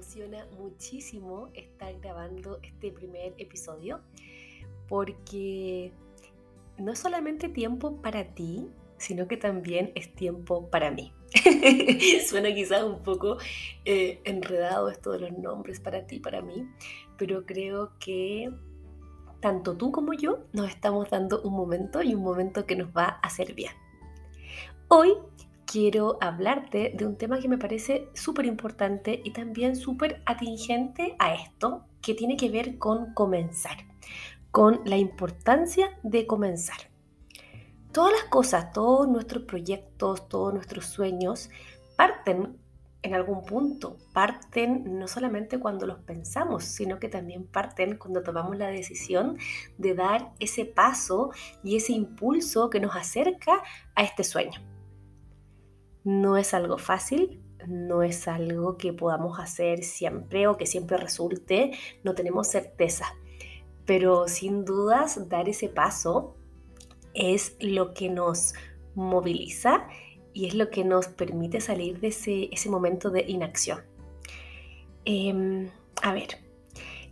emociona muchísimo estar grabando este primer episodio porque no es solamente tiempo para ti, sino que también es tiempo para mí. Suena quizás un poco eh, enredado esto de los nombres para ti, para mí, pero creo que tanto tú como yo nos estamos dando un momento y un momento que nos va a hacer bien. Hoy quiero hablarte de un tema que me parece súper importante y también súper atingente a esto, que tiene que ver con comenzar, con la importancia de comenzar. Todas las cosas, todos nuestros proyectos, todos nuestros sueños parten en algún punto, parten no solamente cuando los pensamos, sino que también parten cuando tomamos la decisión de dar ese paso y ese impulso que nos acerca a este sueño. No es algo fácil, no es algo que podamos hacer siempre o que siempre resulte, no tenemos certeza. Pero sin dudas dar ese paso es lo que nos moviliza y es lo que nos permite salir de ese, ese momento de inacción. Em, a ver,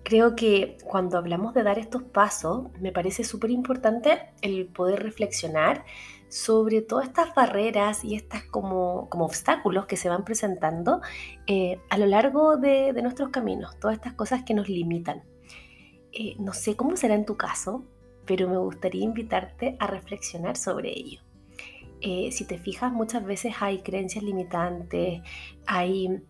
creo que cuando hablamos de dar estos pasos, me parece súper importante el poder reflexionar sobre todas estas barreras y estas como, como obstáculos que se van presentando eh, a lo largo de, nuestros caminos, todas estas cosas que nos limitan. Eh, no sé cómo será en tu caso, pero me gustaría invitarte a reflexionar sobre ello. Eh, si te fijas, muchas veces hay creencias limitantes, hay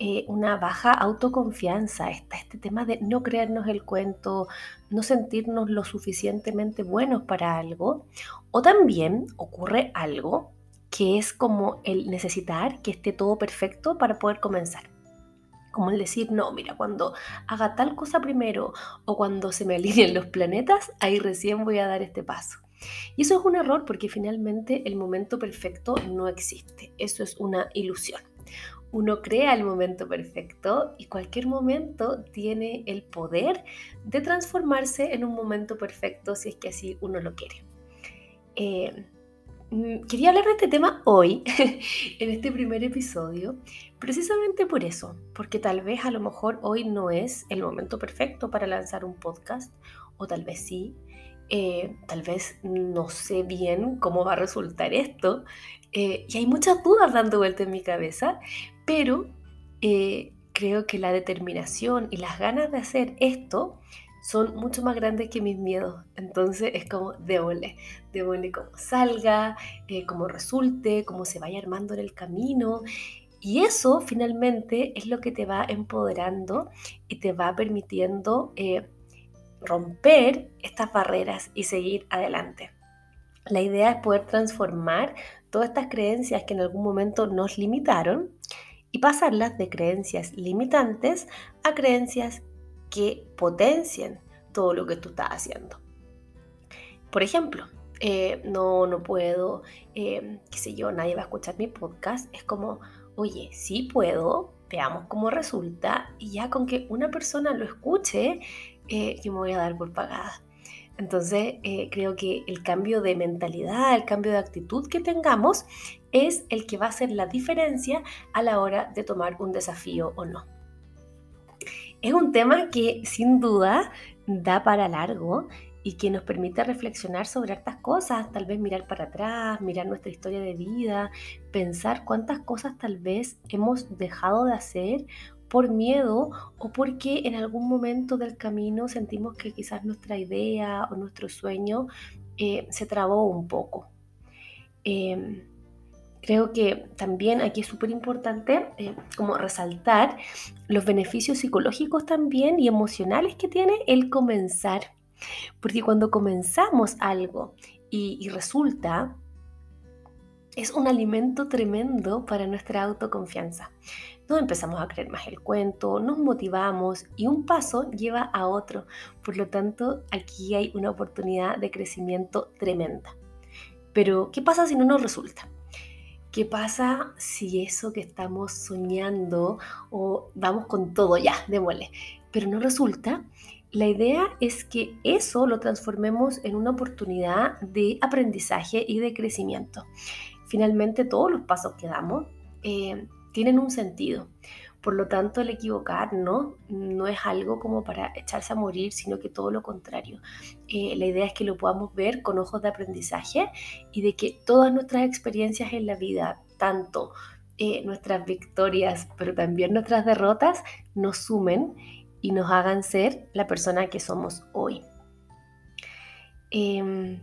eh, una baja autoconfianza, está este tema de no creernos el cuento, no sentirnos lo suficientemente buenos para algo, o también ocurre algo que es como el necesitar que esté todo perfecto para poder comenzar. Como el decir, no, mira, cuando haga tal cosa primero o cuando se me alineen los planetas, ahí recién voy a dar este paso. Y eso es un error porque finalmente el momento perfecto no existe. Eso es una ilusión uno crea el momento perfecto y cualquier momento tiene el poder de transformarse en un momento perfecto si es que así uno lo quiere. Eh, mm, quería hablar de este tema hoy, en este primer episodio, precisamente por eso, porque tal vez a lo mejor hoy no es el momento perfecto para lanzar un podcast, o tal vez sí, eh, tal vez no sé bien cómo va a resultar esto, eh, y hay muchas dudas dando vuelta en mi cabeza, pero eh, creo que la determinación y las ganas de hacer esto son mucho más grandes que mis miedos. Entonces es como démosle, démosle como salga, eh, como resulte, cómo se vaya armando en el camino. Y eso finalmente es lo que te va empoderando y te va permitiendo eh, romper estas barreras y seguir adelante. La idea es poder transformar todas estas creencias que en algún momento nos limitaron y pasarlas de creencias limitantes a creencias que potencien todo lo que tú estás haciendo. Por ejemplo, eh, no, no puedo, eh, qué sé yo, nadie va a escuchar mi podcast. Es como, oye, sí puedo, veamos cómo resulta y ya con que una persona lo escuche, eh, yo me voy a dar por pagada. Entonces, eh, creo que el cambio de mentalidad, el cambio de actitud que tengamos es el que va a hacer la diferencia a la hora de tomar un desafío o no. Es un tema que sin duda da para largo y que nos permite reflexionar sobre estas cosas, tal vez mirar para atrás, mirar nuestra historia de vida, pensar cuántas cosas tal vez hemos dejado de hacer por miedo o porque en algún momento del camino sentimos que quizás nuestra idea o nuestro sueño eh, se trabó un poco. Em, creo que también aquí es súper importante eh, como resaltar los beneficios psicológicos también y emocionales que tiene el comenzar. Porque cuando comenzamos algo y resulta, es un alimento tremendo para nuestra autoconfianza nos empezamos a creer más el cuento, nos motivamos y un paso lleva a otro. Por lo tanto, aquí hay una oportunidad de crecimiento tremenda. Pero, ¿qué pasa si no nos resulta? ¿Qué pasa si eso que estamos soñando o vamos con todo ya, démosle, pero no resulta? La idea es que eso lo transformemos en una oportunidad de aprendizaje y de crecimiento. Finalmente, todos los pasos que damos eh, tienen un sentido. Por lo tanto, el equivocarnos no es algo como para echarse a morir, sino que todo lo contrario. Eh, la idea es que lo podamos ver con ojos de aprendizaje y de que todas nuestras experiencias en la vida, tanto eh, nuestras victorias, pero también nuestras derrotas, nos sumen y nos hagan ser la persona que somos hoy. Em,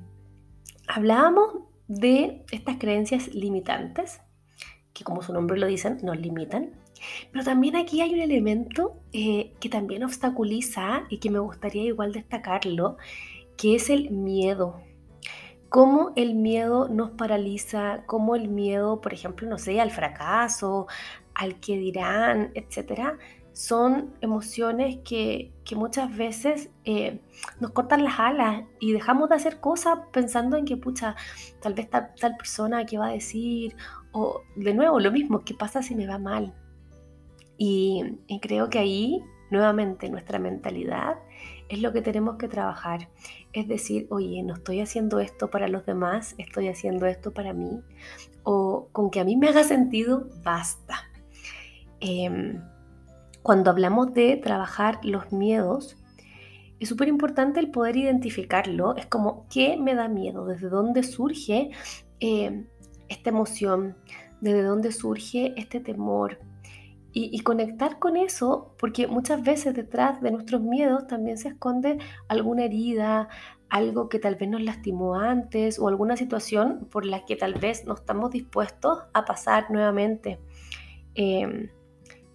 hablábamos de estas creencias limitantes, que como su nombre lo dicen, nos limitan. Pero también aquí hay un elemento eh, que también obstaculiza y que me gustaría igual destacarlo, que es el miedo. Cómo el miedo nos paraliza, cómo el miedo, por ejemplo, no sé, al fracaso, al que dirán, etcétera, son emociones que, muchas veces eh, nos cortan las alas y dejamos de hacer cosas pensando en que, pucha, tal vez tal, tal persona que va a decir, o de nuevo, lo mismo, ¿qué pasa si me va mal? Y, creo que ahí, nuevamente, nuestra mentalidad es lo que tenemos que trabajar. Es decir, oye, no estoy haciendo esto para los demás, estoy haciendo esto para mí. O con que a mí me haga sentido, basta. Em, cuando hablamos de trabajar los miedos, es súper importante el poder identificarlo. Es como, ¿qué me da miedo? ¿Desde dónde surge eh, esta emoción? ¿Desde dónde surge este temor? Y, conectar con eso, porque muchas veces detrás de nuestros miedos también se esconde alguna herida, algo que tal vez nos lastimó antes o alguna situación por la que tal vez no estamos dispuestos a pasar nuevamente. Eh,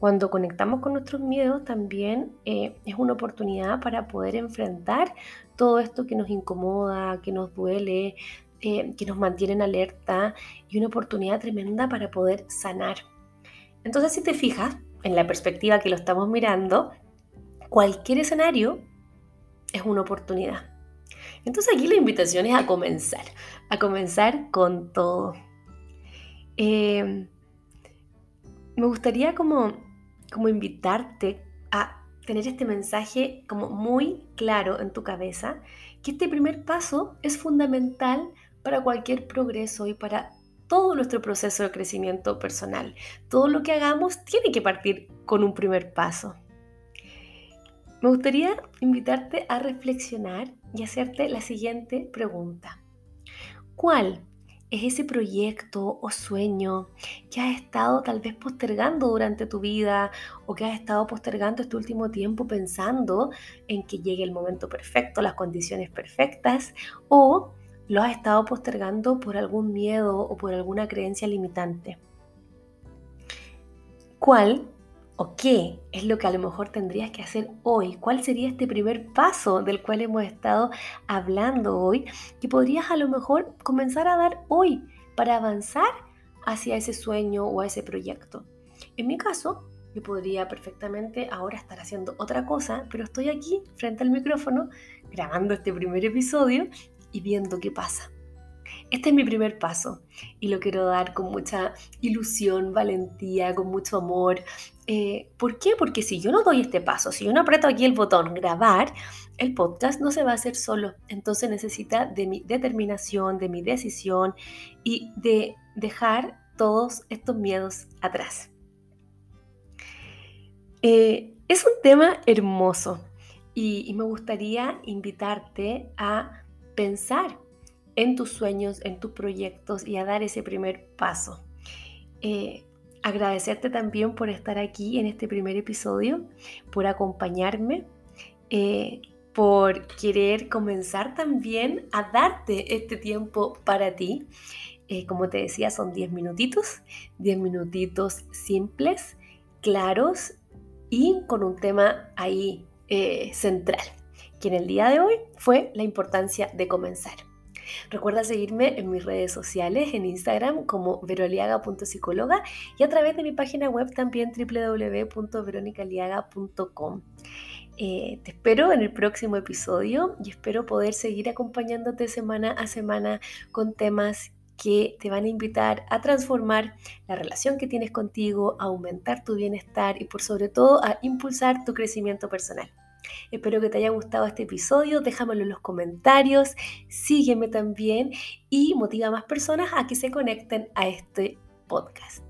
cuando conectamos con nuestros miedos también eh, es una oportunidad para poder enfrentar todo esto que nos incomoda, que nos duele, eh, que nos mantiene en alerta y una oportunidad tremenda para poder sanar. Entonces si te fijas en la perspectiva que lo estamos mirando, cualquier escenario es una oportunidad. Entonces aquí la invitación es a comenzar, a comenzar con todo. Eh, me gustaría como como invitarte a tener este mensaje como muy claro en tu cabeza, que este primer paso es fundamental para cualquier progreso y para todo nuestro proceso de crecimiento personal. Todo lo que hagamos tiene que partir con un primer paso. Me gustaría invitarte a reflexionar y hacerte la siguiente pregunta. ¿Cuál es ese proyecto o sueño que has estado tal vez postergando durante tu vida o que has estado postergando este último tiempo pensando en que llegue el momento perfecto, las condiciones perfectas, o lo has estado postergando por algún miedo o por alguna creencia limitante. ¿Cuál ¿O qué es lo que a lo mejor tendrías que hacer hoy? ¿Cuál sería este primer paso del cual hemos estado hablando hoy que podrías a lo mejor comenzar a dar hoy para avanzar hacia ese sueño o a ese proyecto? En mi caso, yo podría perfectamente ahora estar haciendo otra cosa, pero estoy aquí frente al micrófono grabando este primer episodio y viendo qué pasa. Este es mi primer paso y lo quiero dar con mucha ilusión, valentía, con mucho amor. Eh, ¿Por qué? Porque si yo no doy este paso, si yo no aprieto aquí el botón grabar, el podcast no se va a hacer solo. Entonces necesita de mi determinación, de mi decisión y de dejar todos estos miedos atrás. Eh, es un tema hermoso y me gustaría invitarte a pensar en tus sueños, en tus proyectos y a dar ese primer paso. Eh, agradecerte también por estar aquí en este primer episodio, por acompañarme, eh, por querer comenzar también a darte este tiempo para ti. Eh, como te decía, son 10 minutitos, 10 minutitos simples, claros y con un tema ahí central, que en el día de hoy fue la importancia de comenzar. Recuerda seguirme en mis redes sociales, en Instagram como veroliaga.psicóloga y a través de mi página web también www.veronicaliaga.com. Eh, te espero en el próximo episodio y espero poder seguir acompañándote semana a semana con temas que te van a invitar a transformar la relación que tienes contigo, a aumentar tu bienestar y por sobre todo a impulsar tu crecimiento personal. Espero que te haya gustado este episodio, déjamelo en los comentarios, sígueme también y motiva a más personas a que se conecten a este podcast.